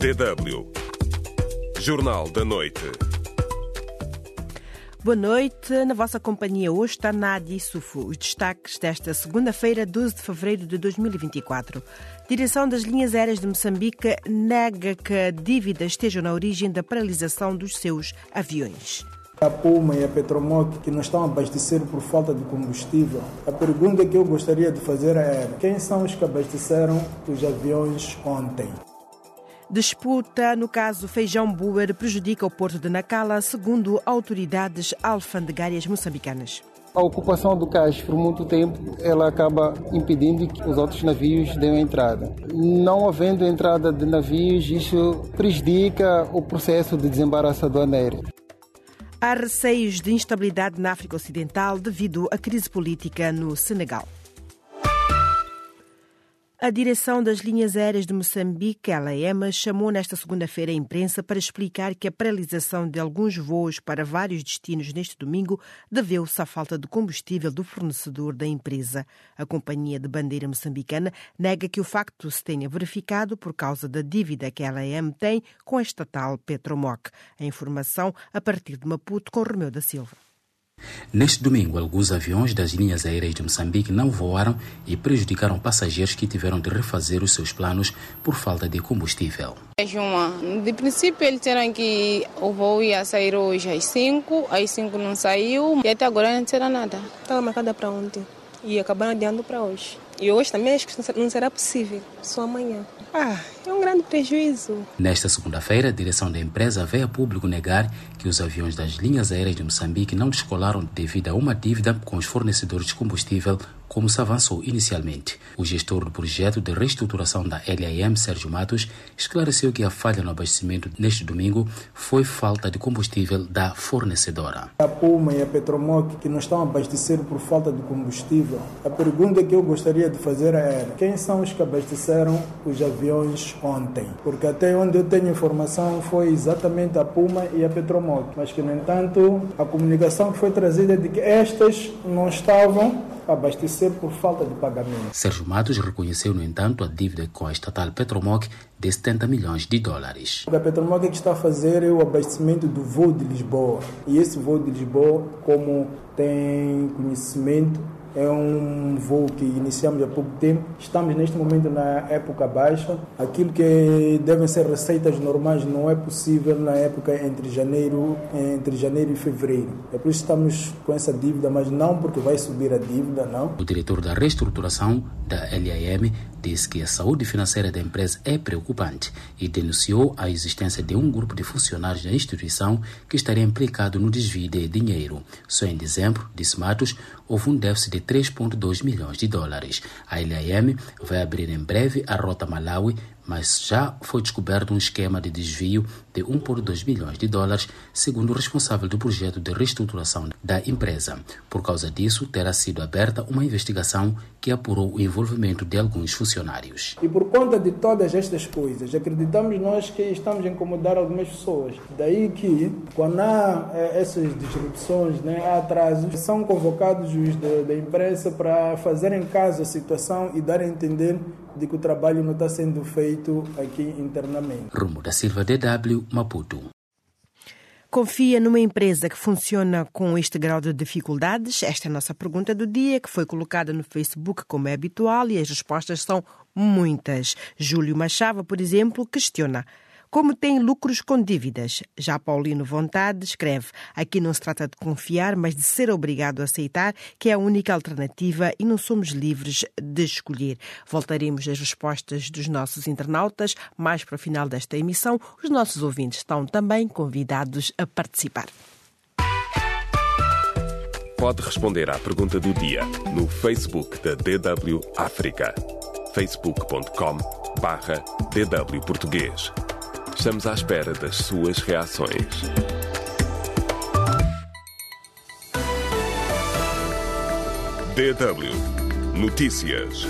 DW. Jornal da Noite. Boa noite. Na vossa companhia hoje está Nádia Sufu. Os destaques desta segunda-feira, 12 de fevereiro de 2024. Direção das linhas aéreas de Moçambique nega que a dívida esteja na origem da paralisação dos seus aviões. A Puma e a Petromoc que não estão a abastecer por falta de combustível. A pergunta que eu gostaria de fazer é: quem são os que abasteceram os aviões ontem? Disputa no caso Feijão Buer prejudica o porto de Nacala, segundo autoridades alfandegárias moçambicanas. A ocupação do cais por muito tempo ela acaba impedindo que os outros navios deem entrada. Não havendo entrada de navios, isso prejudica o processo de desembaraço aduaneiro. Há receios de instabilidade na África Ocidental devido à crise política no Senegal. A direção das linhas aéreas de Moçambique, LAM, chamou nesta segunda-feira a imprensa para explicar que a paralisação de alguns voos para vários destinos neste domingo deveu-se à falta de combustível do fornecedor da empresa. A companhia de bandeira moçambicana nega que o facto se tenha verificado por causa da dívida que a LAM tem com a estatal Petromoc. A informação a partir de Maputo com Romeu da Silva. Neste domingo, alguns aviões das linhas aéreas de Moçambique não voaram e prejudicaram passageiros que tiveram de refazer os seus planos por falta de combustível. De princípio, eles disseram que o voo ia sair hoje às 5, às 5 não saiu e até agora não disseram nada. Estava marcada para ontem e acabaram adiando para hoje. E hoje também acho que não será possível, só amanhã. Ah, é um grande prejuízo. Nesta segunda-feira, a direção da empresa veio a público negar que os aviões das linhas aéreas de Moçambique não descolaram devido a uma dívida com os fornecedores de combustível, como se avançou inicialmente. O gestor do projeto de reestruturação da LAM, Sérgio Matos, esclareceu que a falha no abastecimento neste domingo foi falta de combustível da fornecedora. A Puma e a Petromoc que não estão a abastecer por falta de combustível. A pergunta que eu gostaria de fazer é: quem são os que abasteceram os aviões ontem? Porque até onde eu tenho informação foi exatamente a Puma e a Petromoc, mas que no entanto a comunicação que foi trazida é de que estas não estavam abastecer por falta de pagamento. Sérgio Matos reconheceu, no entanto, a dívida com a estatal Petromoc de 70 milhões de dólares. A Petromoc que está a fazer é o abastecimento do voo de Lisboa. E esse voo de Lisboa, como tem conhecimento, é um voo que iniciamos há pouco tempo. Estamos neste momento na época baixa. Aquilo que devem ser receitas normais não é possível na época entre janeiro, entre janeiro e fevereiro. É por isso que estamos com essa dívida, mas não porque vai subir a dívida, não. O diretor da reestruturação da LAM disse que a saúde financeira da empresa é preocupante e denunciou a existência de um grupo de funcionários da instituição que estaria implicado no desvio de dinheiro. Só em dezembro, disse Matos, houve um déficit de 3,2 milhões de dólares. A LAM vai abrir em breve a rota Malawi, mas já foi descoberto um esquema de desvio de 1,2 milhões de dólares, segundo o responsável do projeto de reestruturação da empresa. Por causa disso, terá sido aberta uma investigação que apurou o envolvimento de alguns funcionários. E por conta de todas estas coisas, acreditamos nós que estamos a incomodar algumas pessoas. Daí que, quando há essas disrupções, né, há atrasos, são convocados os da, da imprensa para fazerem caso à situação e dar a entender de que o trabalho não está sendo feito aqui internamente. Rumo da Silva, DW, Maputo. Confia numa empresa que funciona com este grau de dificuldades? Esta é a nossa pergunta do dia, que foi colocada no Facebook como é habitual e as respostas são muitas. Júlio Machava, por exemplo, questiona. Como tem lucros com dívidas? Já Paulino Vontade escreve: aqui não se trata de confiar, mas de ser obrigado a aceitar que é a única alternativa e não somos livres de escolher. Voltaremos às respostas dos nossos internautas mais para o final desta emissão. Os nossos ouvintes estão também convidados a participar. Pode responder à pergunta do dia no Facebook da DW África. facebook.com barra DW Português. Estamos à espera das suas reações. DW Notícias.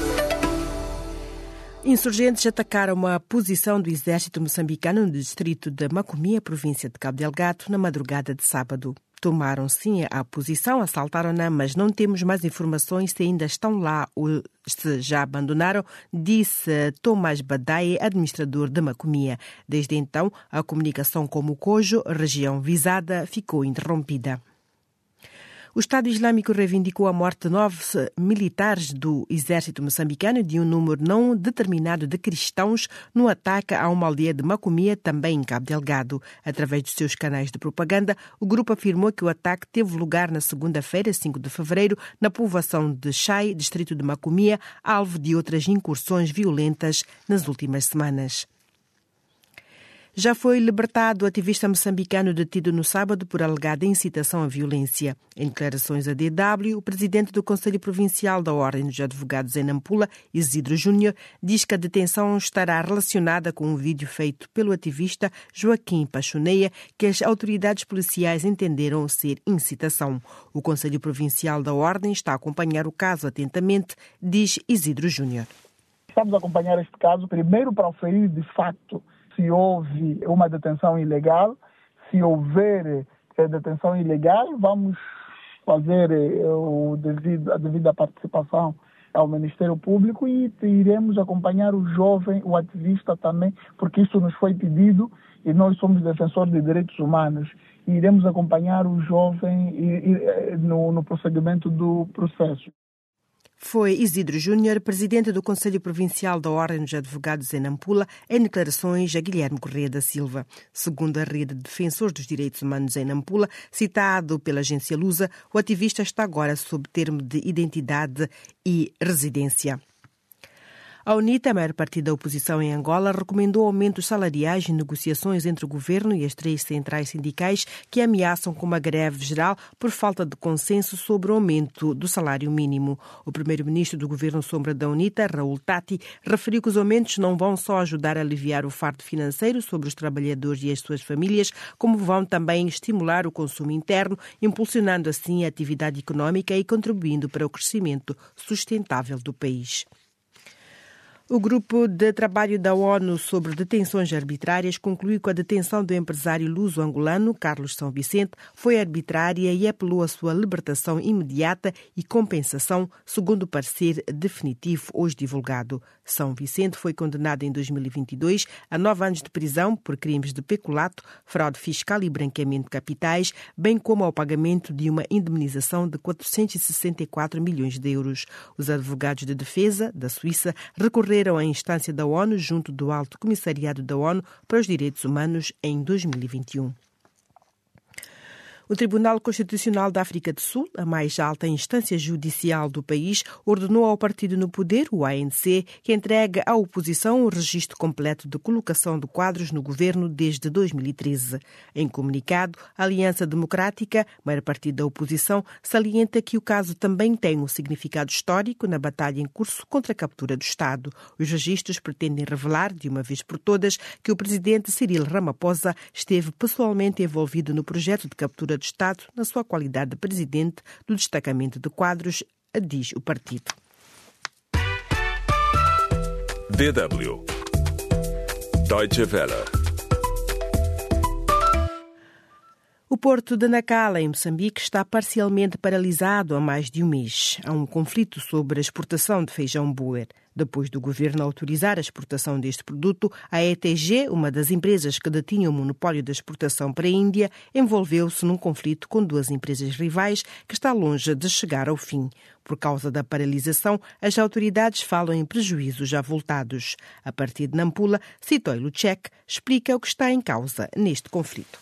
Insurgentes atacaram uma posição do exército moçambicano no distrito de Macomia, província de Cabo Delgado, na madrugada de sábado. Tomaram sim a posição, assaltaram-na, mas não temos mais informações se ainda estão lá ou se já abandonaram, disse Tomás Badaie, administrador de Macomia. Desde então, a comunicação com o Cojo, região visada, ficou interrompida. O Estado Islâmico reivindicou a morte de nove militares do exército moçambicano e de um número não determinado de cristãos no ataque a uma aldeia de Macomia, também em Cabo Delgado. Através dos seus canais de propaganda, o grupo afirmou que o ataque teve lugar na segunda-feira, 5 de fevereiro, na povoação de Chai, distrito de Macomia, alvo de outras incursões violentas nas últimas semanas. Já foi libertado o ativista moçambicano detido no sábado por alegada incitação à violência. Em declarações à DW, o presidente do Conselho Provincial da Ordem dos Advogados em Nampula, Isidro Júnior, diz que a detenção estará relacionada com um vídeo feito pelo ativista Joaquim Pachoneia, que as autoridades policiais entenderam ser incitação. O Conselho Provincial da Ordem está a acompanhar o caso atentamente, diz Isidro Júnior. Estamos a acompanhar este caso, primeiro para oferir de facto se houve uma detenção ilegal. Se houver eh, detenção ilegal, vamos fazer eh, o devido, a devida participação ao Ministério Público e iremos acompanhar o jovem, o ativista também, porque isso nos foi pedido e nós somos defensores de direitos humanos. E iremos acompanhar o jovem eh, no, no prosseguimento do processo. Foi Isidro Júnior, presidente do Conselho Provincial da Ordem dos Advogados em Nampula, em declarações a Guilherme Correia da Silva. Segundo a rede de defensores dos direitos humanos em Nampula, citado pela agência Lusa, o ativista está agora sob termo de identidade e residência. A UNITA, a maior partido da oposição em Angola, recomendou aumentos salariais em negociações entre o governo e as três centrais sindicais que ameaçam com uma greve geral por falta de consenso sobre o aumento do salário mínimo. O primeiro-ministro do governo sombra da UNITA, Raul Tati, referiu que os aumentos não vão só ajudar a aliviar o fardo financeiro sobre os trabalhadores e as suas famílias, como vão também estimular o consumo interno, impulsionando assim a atividade económica e contribuindo para o crescimento sustentável do país. O grupo de trabalho da ONU sobre detenções arbitrárias concluiu que a detenção do empresário luso-angolano Carlos São Vicente foi arbitrária e apelou à sua libertação imediata e compensação, segundo o parecer definitivo hoje divulgado. São Vicente foi condenado em 2022 a nove anos de prisão por crimes de peculato, fraude fiscal e branqueamento de capitais, bem como ao pagamento de uma indemnização de 464 milhões de euros. Os advogados de defesa da Suíça recorreram recorreram à instância da ONU junto do Alto Comissariado da ONU para os Direitos Humanos em 2021. O Tribunal Constitucional da África do Sul, a mais alta instância judicial do país, ordenou ao partido no poder, o ANC, que entregue à oposição o registro completo de colocação de quadros no governo desde 2013. Em comunicado, a Aliança Democrática, maior partido da oposição, salienta que o caso também tem um significado histórico na batalha em curso contra a captura do Estado. Os registros pretendem revelar, de uma vez por todas, que o presidente Cyril Ramaphosa esteve pessoalmente envolvido no projeto de captura de Estado na sua qualidade de presidente do destacamento de quadros, diz o partido. DW Deutsche Welle O porto de Nacala, em Moçambique, está parcialmente paralisado há mais de um mês. Há um conflito sobre a exportação de feijão boer. Depois do governo autorizar a exportação deste produto, a ETG, uma das empresas que detinha o monopólio da exportação para a Índia, envolveu-se num conflito com duas empresas rivais que está longe de chegar ao fim. Por causa da paralisação, as autoridades falam em prejuízos já voltados. A partir de Nampula, Sitoy Lucek explica o que está em causa neste conflito.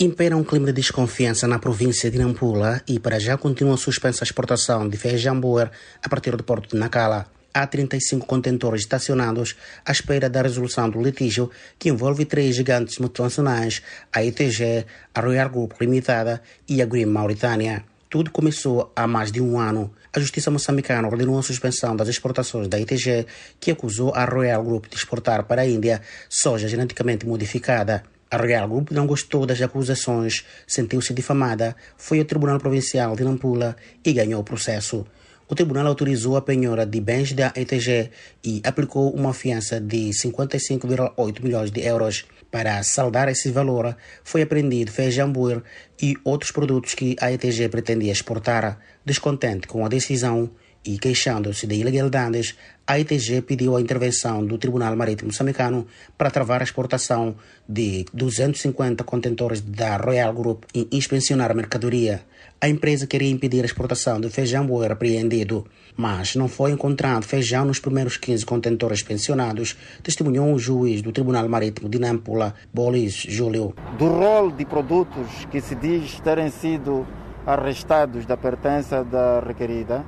Impera um clima de desconfiança na província de Nampula e para já continua suspensa a exportação de feijão boer a partir do porto de Nacala há 35 contentores estacionados à espera da resolução do litígio que envolve três gigantes multinacionais, a ITG, a Royal Group Limitada e a Green Mauritânia. Tudo começou há mais de um ano. A justiça moçambicana ordenou a suspensão das exportações da ITG, que acusou a Royal Group de exportar para a Índia soja geneticamente modificada. A Royal Group não gostou das acusações, sentiu-se difamada, foi ao Tribunal Provincial de Nampula e ganhou o processo. O tribunal autorizou a penhora de bens da ETG e aplicou uma fiança de 55,8 milhões de euros. Para saldar esse valor, foi apreendido feijão buer e outros produtos que a ETG pretendia exportar. Descontente com a decisão, e queixando-se de ilegalidades, a ITG pediu a intervenção do Tribunal Marítimo Moçambicano para travar a exportação de 250 contentores da Royal Group e inspecionar a mercadoria. A empresa queria impedir a exportação de feijão boer apreendido, mas não foi encontrado feijão nos primeiros 15 contentores pensionados, testemunhou o juiz do Tribunal Marítimo de Nampula, Bolis Júlio. Do rol de produtos que se diz terem sido arrestados da pertença da requerida,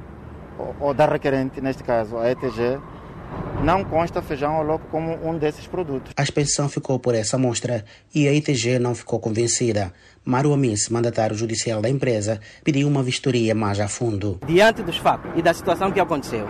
ou da requerente, neste caso a ETG, não consta feijão ao loco como um desses produtos. A expensão ficou por essa amostra e a ETG não ficou convencida. Mário Amis, mandatário judicial da empresa, pediu uma vistoria mais a fundo. Diante dos fatos e da situação que aconteceu,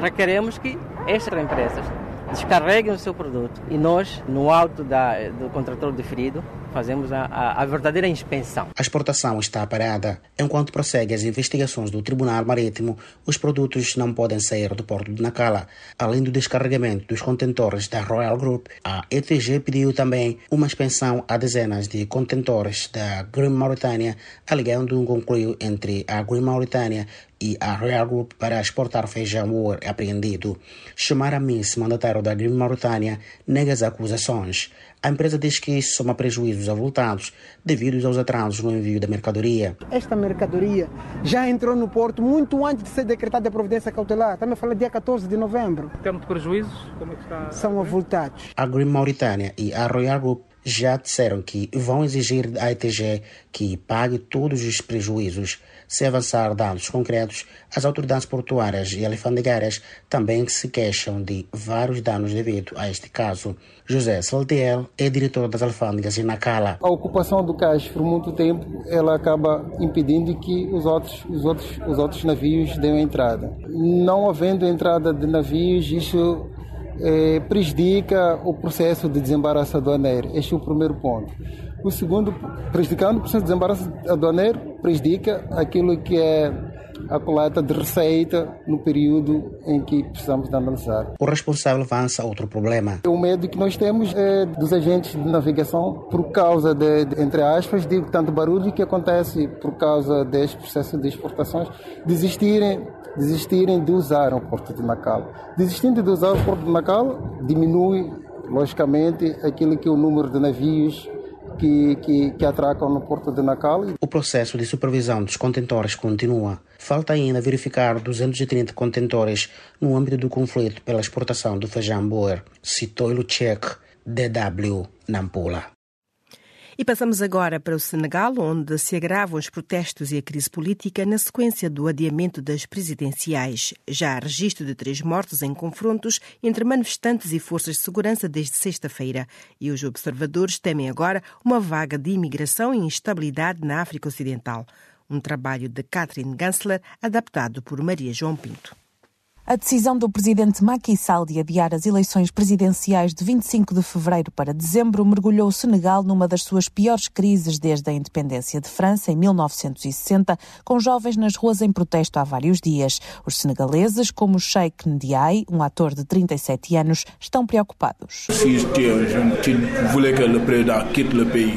requeremos que estas empresas descarreguem o seu produto e nós, no alto da, do contrator deferido, fazemos a, a, a, verdadeira inspeção. A exportação está parada. Enquanto prosseguem as investigações do Tribunal Marítimo, os produtos não podem sair do porto de Nacala. Além do descarregamento dos contentores da Royal Group, a ETG pediu também uma expensão a dezenas de contentores da Green Mauritânia, alegando um concluio entre a Green Mauritânia e a Royal Group para exportar feijão ouro apreendido. A Miss, mandatário da Green Mauritânia, nega as acusações. A empresa diz que soma prejuízos avultados devido aos atrasos no envio da mercadoria. Esta mercadoria já entrou no porto muito antes de ser decretada a providência cautelar. Estamos a falar dia 14 de novembro. Em termos de prejuízos, como é que está? São avultados. A Green Mauritânia e a Royal Group já disseram que vão exigir da ITG que pague todos os prejuízos. Se avançar dados concretos, as autoridades portuárias e alfandegárias também se queixam de vários danos devido a este caso. José Saltiel é diretor das alfândegas em Nacala. A ocupação do cais por muito tempo ela acaba impedindo que os outros, os outros, os outros navios deem entrada. Não havendo entrada de navios, isso é, prejudica o processo de desembaraço aduaneiro. Este é o primeiro ponto. O segundo, prejudicando o processo de desembaraço aduaneiro, prejudica aquilo que é a coleta de receita no período em que precisamos de analisar. O responsável avança outro problema. O medo que nós temos é dos agentes de navegação por causa de, de entre aspas, de tanto barulho que acontece por causa deste processo de exportações, desistirem desistirem de usar o Porto de Nacal. Desistindo de usar o Porto de Nacal, diminui, logicamente, aquilo que é o número de navios que, que, que, atracam no Porto de Nacal. O processo de supervisão dos contentores continua. Falta ainda verificar 230 contentores no âmbito do conflito pela exportação do feijão boer, citou Luchek, DW, Nampula. E passamos agora para o Senegal, onde se agravam os protestos e a crise política na sequência do adiamento das presidenciais. Já há registro de três mortos em confrontos entre manifestantes e forças de segurança desde sexta-feira. E os observadores temem agora uma vaga de imigração e instabilidade na África Ocidental. Um trabalho de Catherine Gansler, adaptado por Maria João Pinto. A decisão do presidente Macky Sall de adiar as eleições presidenciais de 25 de fevereiro para dezembro mergulhou o Senegal numa das suas piores crises desde a independência de França em 1960, com jovens nas ruas em protesto há vários dias. Os senegaleses, como o Sheikh Ndiaye, um ator de 37 anos, estão preocupados.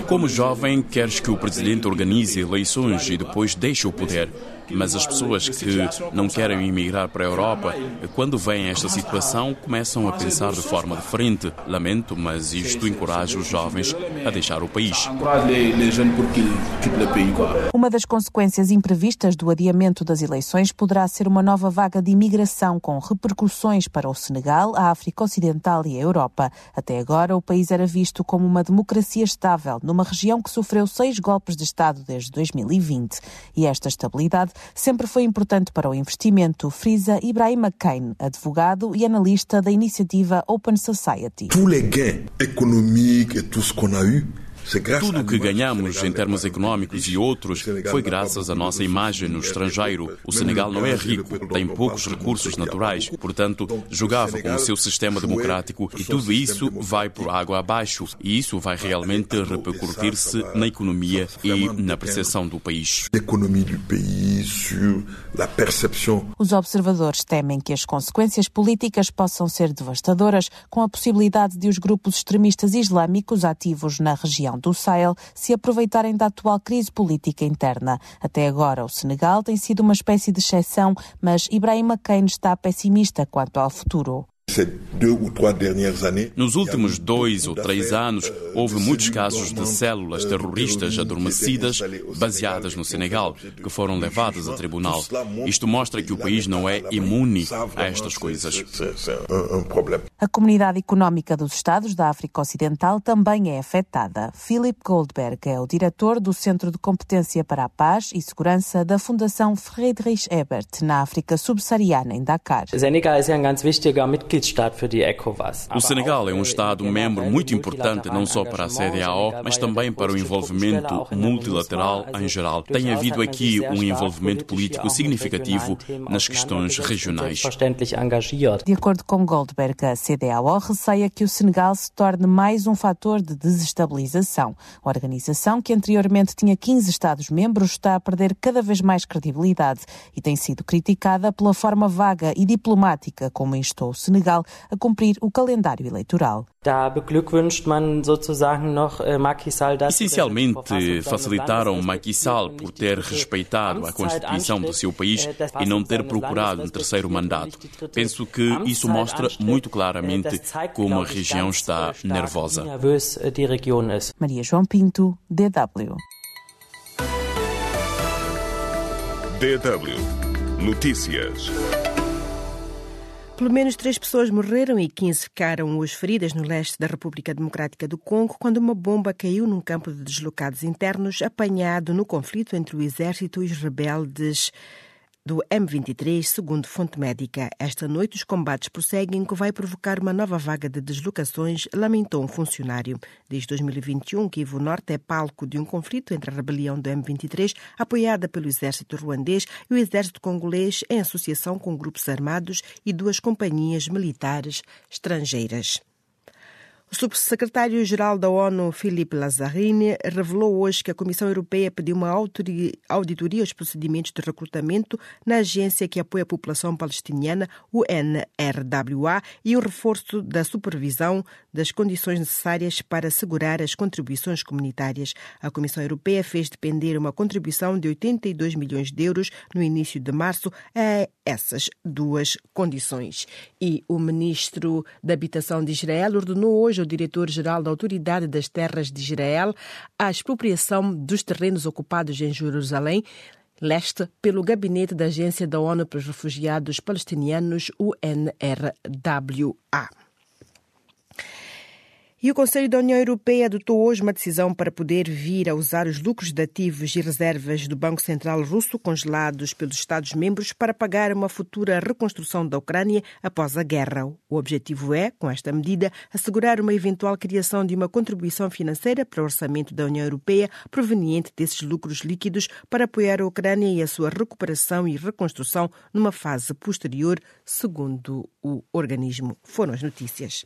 Como jovem, queres que o presidente organize eleições e depois deixe o poder. Mas as pessoas que não querem emigrar para a Europa, quando veem esta situação, começam a pensar de forma diferente. Lamento, mas isto encoraja os jovens a deixar o país. Uma das consequências imprevistas do adiamento das eleições poderá ser uma nova vaga de imigração com repercussões para o Senegal, a África Ocidental e a Europa. Até agora, o país era visto como uma democracia estável, numa região que sofreu seis golpes de Estado desde 2020. E esta estabilidade sempre foi importante para o investimento, frisa Ibrahim McCain, advogado e analista da iniciativa Open Society. Tous les gains économiques et tout ce qu'on a eu Tudo o que ganhamos em termos econômicos e outros foi graças à nossa imagem no estrangeiro. O Senegal não é rico, tem poucos recursos naturais, portanto, jogava com o seu sistema democrático e tudo isso vai por água abaixo. E isso vai realmente repercutir-se na economia e na percepção do país. Os observadores temem que as consequências políticas possam ser devastadoras, com a possibilidade de os grupos extremistas islâmicos ativos na região do Sahel se aproveitarem da atual crise política interna. Até agora, o Senegal tem sido uma espécie de exceção, mas Ibrahim Kane está pessimista quanto ao futuro. Nos últimos dois ou três anos, houve muitos casos de células terroristas adormecidas baseadas no Senegal, que foram levadas a tribunal. Isto mostra que o país não é imune a estas coisas. A Comunidade Económica dos Estados da África Ocidental também é afetada. Philip Goldberg é o diretor do Centro de Competência para a Paz e Segurança da Fundação Friedrich Ebert, na África Subsaariana, em Dakar. Senegal é um ganz wichtiger Mitglied o Senegal é um Estado-membro muito importante não só para a CDAO, mas também para o envolvimento multilateral em geral. Tem havido aqui um envolvimento político significativo nas questões regionais. De acordo com Goldberg, a CDAO receia que o Senegal se torne mais um fator de desestabilização. A organização, que anteriormente tinha 15 Estados-membros, está a perder cada vez mais credibilidade e tem sido criticada pela forma vaga e diplomática como instou o Senegal a cumprir o calendário eleitoral. Essencialmente, facilitaram Macky Sall por ter respeitado a Constituição do seu país e não ter procurado um terceiro mandato. Penso que isso mostra muito claramente como a região está nervosa. Maria João Pinto, DW. DW Notícias. Pelo menos três pessoas morreram e 15 ficaram os feridas no leste da República Democrática do Congo quando uma bomba caiu num campo de deslocados internos apanhado no conflito entre o exército e os rebeldes do M23, segundo fonte médica. Esta noite os combates prosseguem, que vai provocar uma nova vaga de deslocações, lamentou um funcionário. Desde 2021, Kivu Norte é palco de um conflito entre a rebelião do M23, apoiada pelo exército ruandês, e o exército congolês, em associação com grupos armados e duas companhias militares estrangeiras. O subsecretário-geral da ONU, Filipe Lazzarini, revelou hoje que a Comissão Europeia pediu uma auditoria aos procedimentos de recrutamento na agência que apoia a população palestiniana, UNRWA, e o reforço da supervisão das condições necessárias para assegurar as contribuições comunitárias. A Comissão Europeia fez depender uma contribuição de 82 milhões de euros no início de março a essas duas condições. E o ministro da Habitação de Israel ordenou hoje ao diretor-geral da Autoridade das Terras de Israel a expropriação dos terrenos ocupados em Jerusalém leste pelo gabinete da Agência da ONU para os Refugiados Palestinianos, UNRWA. E o Conselho da União Europeia adotou hoje uma decisão para poder vir a usar os lucros de ativos e reservas do Banco Central Russo congelados pelos Estados-membros para pagar uma futura reconstrução da Ucrânia após a guerra. O objetivo é, com esta medida, assegurar uma eventual criação de uma contribuição financeira para o orçamento da União Europeia proveniente desses lucros líquidos para apoiar a Ucrânia e a sua recuperação e reconstrução numa fase posterior, segundo o organismo. Foram as notícias.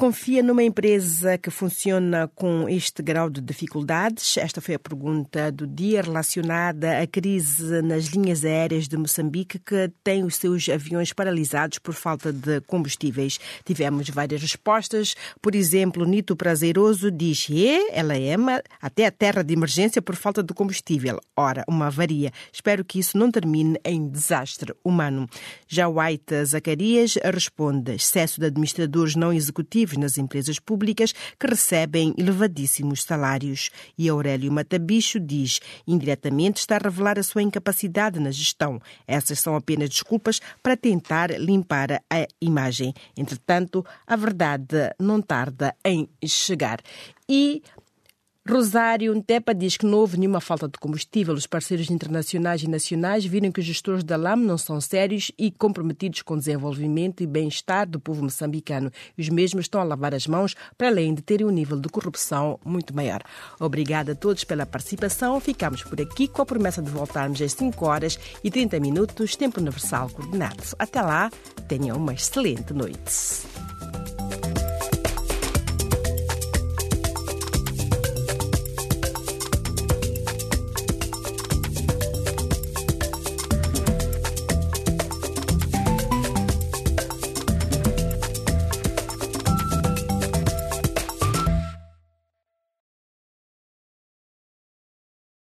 Confia numa empresa que funciona com este grau de dificuldades? Esta foi a pergunta do dia relacionada à crise nas linhas aéreas de Moçambique, que tem os seus aviões paralisados por falta de combustíveis. Tivemos várias respostas. Por exemplo, Nito Prazeroso diz: e, ela é até a terra de emergência por falta de combustível. Ora, uma avaria. Espero que isso não termine em desastre humano. Já White Zacarias responde: excesso de administradores não executivos nas empresas públicas que recebem elevadíssimos salários. E Aurélio Matabicho diz, indiretamente está a revelar a sua incapacidade na gestão. Essas são apenas desculpas para tentar limpar a imagem. Entretanto, a verdade não tarda em chegar. E Rosário Ntepa diz que não houve nenhuma falta de combustível. Os parceiros internacionais e nacionais viram que os gestores da LAM não são sérios e comprometidos com o desenvolvimento e bem-estar do povo moçambicano. Os mesmos estão a lavar as mãos para além de terem um nível de corrupção muito maior. Obrigada a todos pela participação. Ficamos por aqui com a promessa de voltarmos às 5 horas e 30 minutos, tempo universal coordenado. Até lá, tenham uma excelente noite.